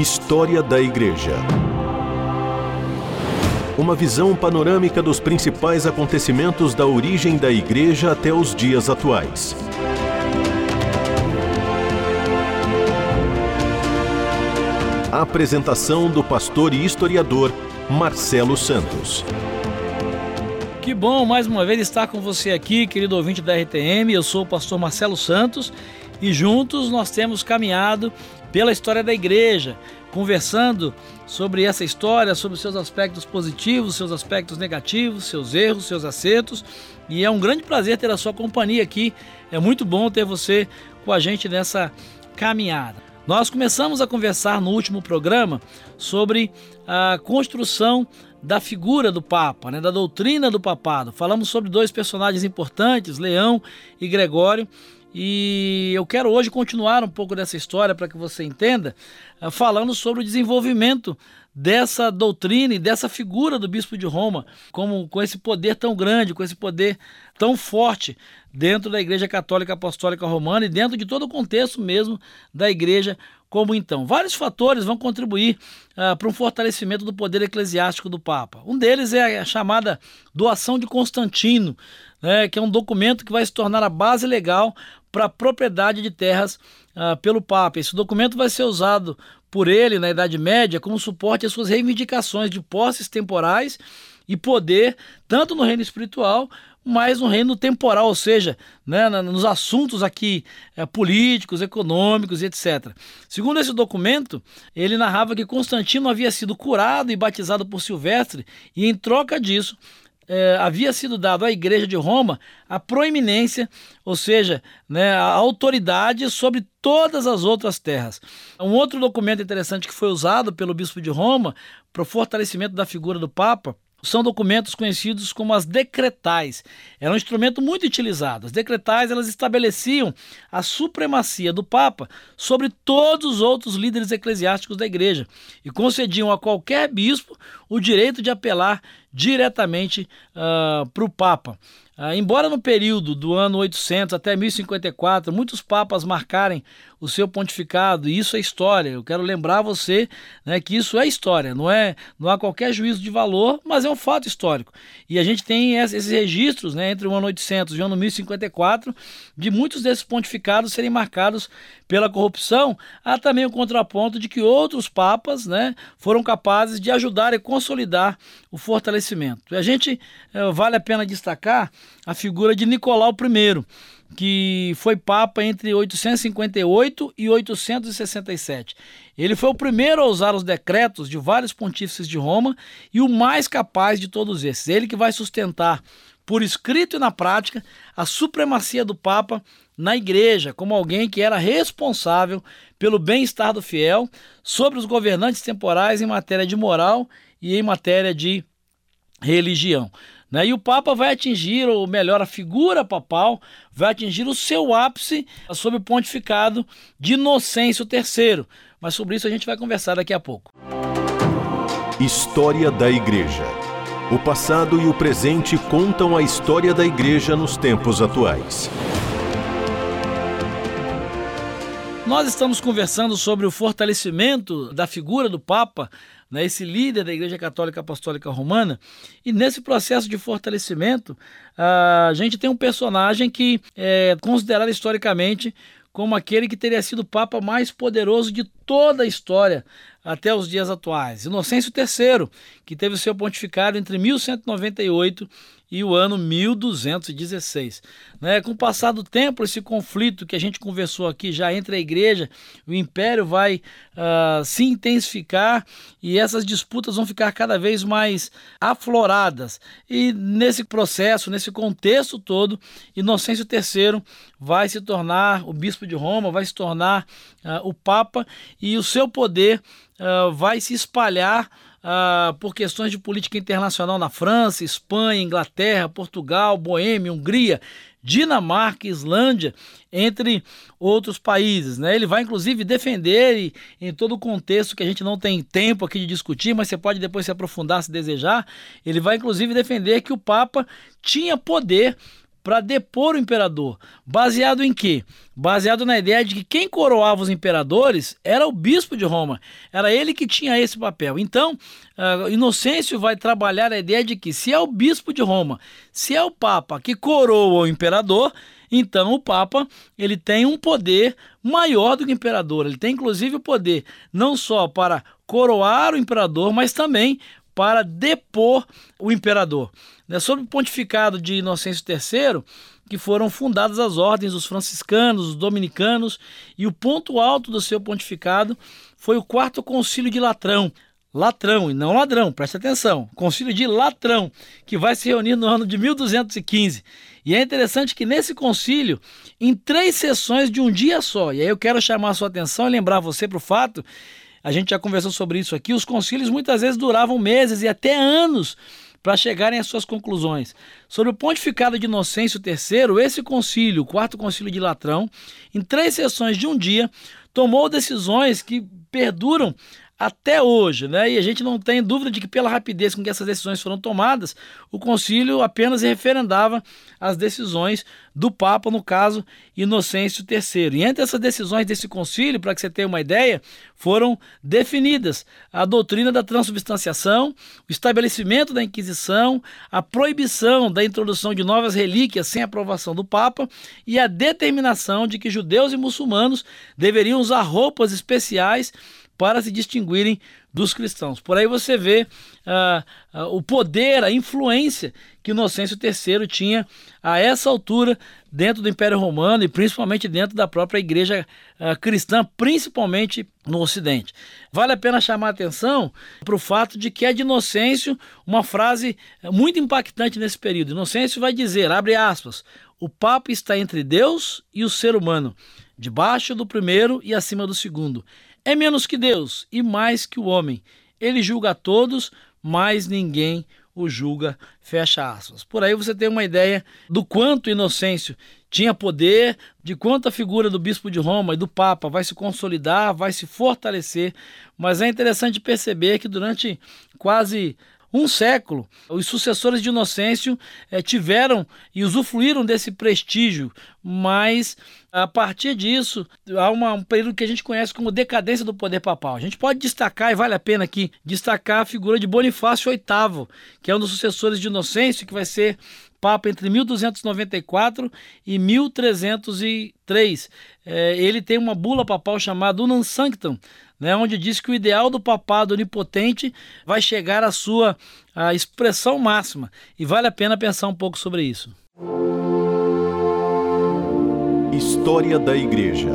História da Igreja. Uma visão panorâmica dos principais acontecimentos da origem da Igreja até os dias atuais. Apresentação do pastor e historiador Marcelo Santos. Que bom mais uma vez estar com você aqui, querido ouvinte da RTM. Eu sou o pastor Marcelo Santos e juntos nós temos caminhado pela história da igreja, conversando sobre essa história, sobre seus aspectos positivos, seus aspectos negativos, seus erros, seus acertos. E é um grande prazer ter a sua companhia aqui. É muito bom ter você com a gente nessa caminhada. Nós começamos a conversar no último programa sobre a construção da figura do Papa, né, da doutrina do papado. Falamos sobre dois personagens importantes, Leão e Gregório, e eu quero hoje continuar um pouco dessa história para que você entenda, eh, falando sobre o desenvolvimento dessa doutrina e dessa figura do bispo de Roma, como com esse poder tão grande, com esse poder tão forte dentro da Igreja Católica Apostólica Romana e dentro de todo o contexto mesmo da Igreja como então. Vários fatores vão contribuir uh, para um fortalecimento do poder eclesiástico do Papa. Um deles é a chamada doação de Constantino, né, que é um documento que vai se tornar a base legal para propriedade de terras uh, pelo Papa. Esse documento vai ser usado por ele na Idade Média como suporte às suas reivindicações de posses temporais e poder, tanto no reino espiritual, mas no reino temporal, ou seja, né, nos assuntos aqui é, políticos, econômicos e etc. Segundo esse documento, ele narrava que Constantino havia sido curado e batizado por Silvestre, e em troca disso, é, havia sido dado à Igreja de Roma a proeminência, ou seja, né, a autoridade sobre todas as outras terras. Um outro documento interessante que foi usado pelo Bispo de Roma para o fortalecimento da figura do Papa são documentos conhecidos como as decretais. Era um instrumento muito utilizado. As decretais elas estabeleciam a supremacia do Papa sobre todos os outros líderes eclesiásticos da Igreja e concediam a qualquer bispo o direito de apelar diretamente uh, para o Papa. Uh, embora no período do ano 800 até 1054 muitos papas marcarem o seu pontificado, e isso é história. Eu quero lembrar você né, que isso é história, não é não há qualquer juízo de valor, mas é um fato histórico. E a gente tem esses registros né, entre o ano 800 e o ano 1054 de muitos desses pontificados serem marcados pela corrupção. Há também o contraponto de que outros papas né, foram capazes de ajudar e consolidar o fortalecimento. E a gente eh, vale a pena destacar a figura de Nicolau I que foi papa entre 858 e 867. Ele foi o primeiro a usar os decretos de vários pontífices de Roma e o mais capaz de todos esses. Ele que vai sustentar por escrito e na prática a supremacia do papa na igreja, como alguém que era responsável pelo bem-estar do fiel sobre os governantes temporais em matéria de moral e em matéria de religião. Né? E o Papa vai atingir, ou melhor, a figura papal vai atingir o seu ápice sob o pontificado de Inocêncio III. Mas sobre isso a gente vai conversar daqui a pouco. História da Igreja. O passado e o presente contam a história da Igreja nos tempos atuais. Nós estamos conversando sobre o fortalecimento da figura do Papa né, esse líder da Igreja Católica Apostólica Romana. E nesse processo de fortalecimento, a gente tem um personagem que é considerado historicamente como aquele que teria sido o Papa mais poderoso de toda a história até os dias atuais. Inocêncio III, que teve seu pontificado entre 1198 e o ano 1216. Né? Com o passar do tempo, esse conflito que a gente conversou aqui já entre a igreja o império vai uh, se intensificar e essas disputas vão ficar cada vez mais afloradas. E nesse processo, nesse contexto todo, Inocêncio III vai se tornar o bispo de Roma, vai se tornar uh, o Papa e o seu poder uh, vai se espalhar ah, por questões de política internacional na França, Espanha, Inglaterra, Portugal, Boêmia, Hungria, Dinamarca, Islândia, entre outros países. Né? Ele vai inclusive defender, e, em todo o contexto que a gente não tem tempo aqui de discutir, mas você pode depois se aprofundar se desejar, ele vai inclusive defender que o Papa tinha poder para depor o imperador. Baseado em quê? Baseado na ideia de que quem coroava os imperadores era o bispo de Roma. Era ele que tinha esse papel. Então, uh, Inocêncio vai trabalhar a ideia de que se é o bispo de Roma, se é o papa que coroa o imperador, então o papa ele tem um poder maior do que o imperador. Ele tem inclusive o poder não só para coroar o imperador, mas também para depor o imperador. Né, sob o pontificado de Inocêncio III, que foram fundadas as ordens dos franciscanos, dos dominicanos, e o ponto alto do seu pontificado foi o quarto concílio de Latrão. Latrão e não ladrão, preste atenção. Concílio de Latrão, que vai se reunir no ano de 1215. E é interessante que nesse concílio, em três sessões de um dia só, e aí eu quero chamar a sua atenção e lembrar você para o fato a gente já conversou sobre isso aqui. Os concílios muitas vezes duravam meses e até anos para chegarem às suas conclusões. Sobre o pontificado de Inocêncio III, esse concílio, o quarto concílio de Latrão, em três sessões de um dia, tomou decisões que perduram até hoje, né? E a gente não tem dúvida de que pela rapidez com que essas decisões foram tomadas, o concílio apenas referendava as decisões do Papa, no caso Inocêncio III. E entre essas decisões desse concílio, para que você tenha uma ideia, foram definidas a doutrina da transubstanciação, o estabelecimento da Inquisição, a proibição da introdução de novas relíquias sem aprovação do Papa e a determinação de que judeus e muçulmanos deveriam usar roupas especiais para se distinguirem dos cristãos. Por aí você vê ah, ah, o poder, a influência que Inocêncio III tinha a essa altura dentro do Império Romano e principalmente dentro da própria igreja ah, cristã, principalmente no Ocidente. Vale a pena chamar a atenção para o fato de que é de Inocêncio uma frase muito impactante nesse período. Inocêncio vai dizer, abre aspas, o Papa está entre Deus e o ser humano, debaixo do primeiro e acima do segundo é menos que Deus e mais que o homem. Ele julga a todos, mas ninguém o julga. Fecha aspas. Por aí você tem uma ideia do quanto Inocêncio tinha poder, de quanto a figura do bispo de Roma e do Papa vai se consolidar, vai se fortalecer. Mas é interessante perceber que durante quase um século, os sucessores de Inocêncio eh, tiveram e usufruíram desse prestígio, mas a partir disso há uma, um período que a gente conhece como decadência do poder papal. A gente pode destacar, e vale a pena aqui, destacar a figura de Bonifácio VIII, que é um dos sucessores de Inocêncio, que vai ser Papa entre 1294 e 1303. É, ele tem uma bula papal chamada Unam Sanctam, né, onde diz que o ideal do papado onipotente vai chegar à sua à expressão máxima. E vale a pena pensar um pouco sobre isso. História da Igreja.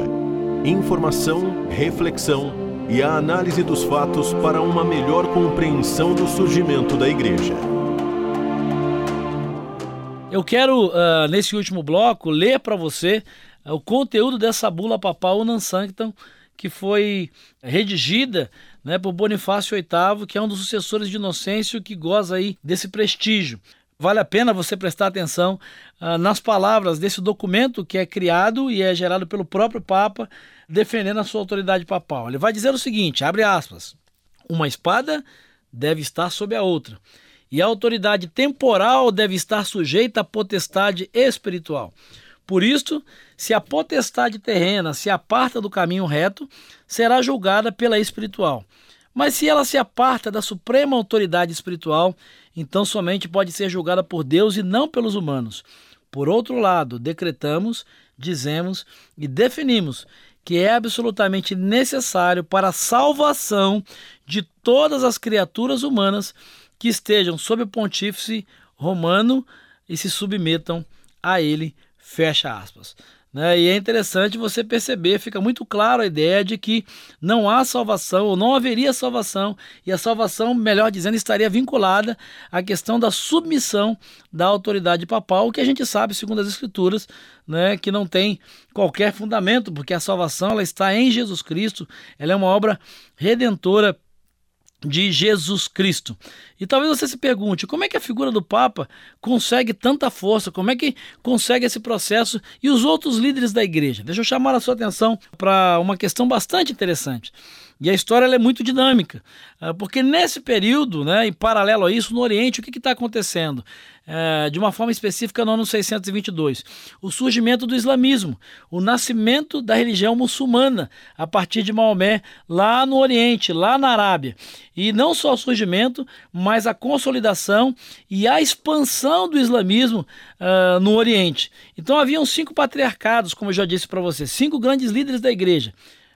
Informação, reflexão e a análise dos fatos para uma melhor compreensão do surgimento da Igreja. Eu quero, uh, nesse último bloco, ler para você uh, o conteúdo dessa bula papal Unam Sanctam, que foi redigida né, por Bonifácio VIII, que é um dos sucessores de Inocêncio, que goza aí desse prestígio. Vale a pena você prestar atenção uh, nas palavras desse documento que é criado e é gerado pelo próprio Papa, defendendo a sua autoridade papal. Ele vai dizer o seguinte: abre aspas. Uma espada deve estar sob a outra e a autoridade temporal deve estar sujeita à potestade espiritual. Por isto, se a potestade terrena se aparta do caminho reto, será julgada pela espiritual. Mas se ela se aparta da suprema autoridade espiritual, então somente pode ser julgada por Deus e não pelos humanos. Por outro lado, decretamos, dizemos e definimos que é absolutamente necessário para a salvação de todas as criaturas humanas que estejam sob o pontífice romano e se submetam a ele, fecha aspas. Né? E é interessante você perceber, fica muito claro a ideia de que não há salvação, ou não haveria salvação, e a salvação, melhor dizendo, estaria vinculada à questão da submissão da autoridade papal, que a gente sabe, segundo as Escrituras, né, que não tem qualquer fundamento, porque a salvação ela está em Jesus Cristo, ela é uma obra redentora de Jesus Cristo. E talvez você se pergunte, como é que a figura do Papa consegue tanta força? Como é que consegue esse processo e os outros líderes da igreja? Deixa eu chamar a sua atenção para uma questão bastante interessante. E a história é muito dinâmica, ah, porque nesse período, né, em paralelo a isso, no Oriente, o que está acontecendo? É, de uma forma específica no ano 622, o surgimento do islamismo, o nascimento da religião muçulmana a partir de Maomé lá no Oriente, lá na Arábia. E não só o surgimento, mas a consolidação e a expansão do islamismo uh, no Oriente. Então haviam cinco patriarcados, como eu já disse para você, cinco grandes líderes da igreja.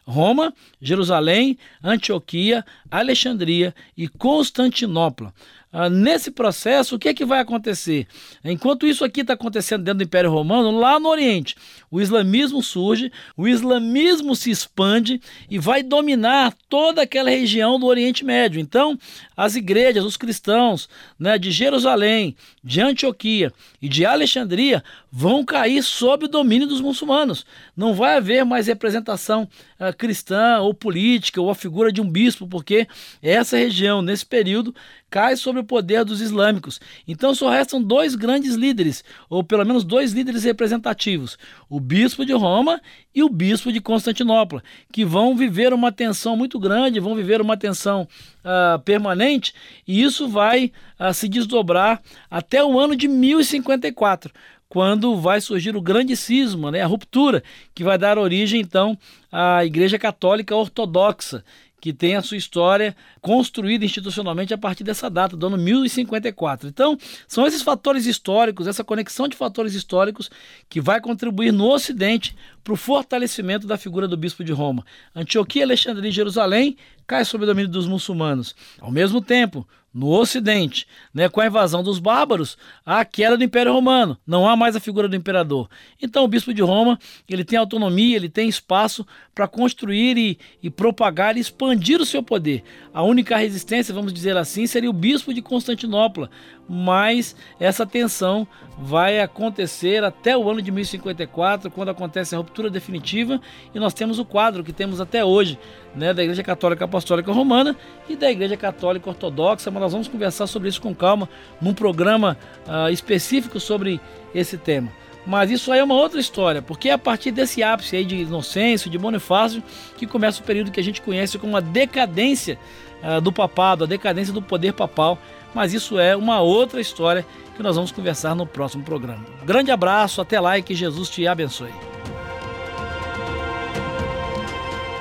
Roma, Jerusalém, Antioquia, Alexandria e Constantinopla. Ah, nesse processo, o que é que vai acontecer? Enquanto isso aqui está acontecendo dentro do Império Romano, lá no Oriente, o islamismo surge, o islamismo se expande e vai dominar toda aquela região do Oriente Médio. Então, as igrejas, os cristãos né, de Jerusalém, de Antioquia e de Alexandria vão cair sob o domínio dos muçulmanos. Não vai haver mais representação uh, cristã ou política ou a figura de um bispo, porque essa região, nesse período, cai sobre o poder dos islâmicos. Então só restam dois grandes líderes, ou pelo menos dois líderes representativos: o bispo de Roma e o bispo de Constantinopla, que vão viver uma tensão muito grande, vão viver uma tensão uh, permanente, e isso vai uh, se desdobrar até o ano de 1054 quando vai surgir o grande cisma, né, a ruptura, que vai dar origem então à Igreja Católica Ortodoxa, que tem a sua história construída institucionalmente a partir dessa data, do ano 1054. Então, são esses fatores históricos, essa conexão de fatores históricos que vai contribuir no Ocidente para o fortalecimento da figura do bispo de Roma. Antioquia, Alexandria e Jerusalém cai sob o domínio dos muçulmanos. Ao mesmo tempo, no Ocidente, né, com a invasão dos bárbaros, a queda do Império Romano, não há mais a figura do imperador. Então o bispo de Roma ele tem autonomia, ele tem espaço para construir e, e, propagar e expandir o seu poder. A única resistência, vamos dizer assim, seria o bispo de Constantinopla, mas essa tensão vai acontecer até o ano de 1054, quando acontece a ruptura definitiva, e nós temos o quadro que temos até hoje, né, da Igreja Católica Apostólica Romana e da Igreja Católica Ortodoxa, nós vamos conversar sobre isso com calma num programa uh, específico sobre esse tema. Mas isso aí é uma outra história, porque é a partir desse ápice aí de Inocêncio, de Bonifácio, que começa o período que a gente conhece como a decadência uh, do papado, a decadência do poder papal mas isso é uma outra história que nós vamos conversar no próximo programa. grande abraço, até lá e que Jesus te abençoe.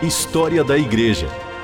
História da Igreja.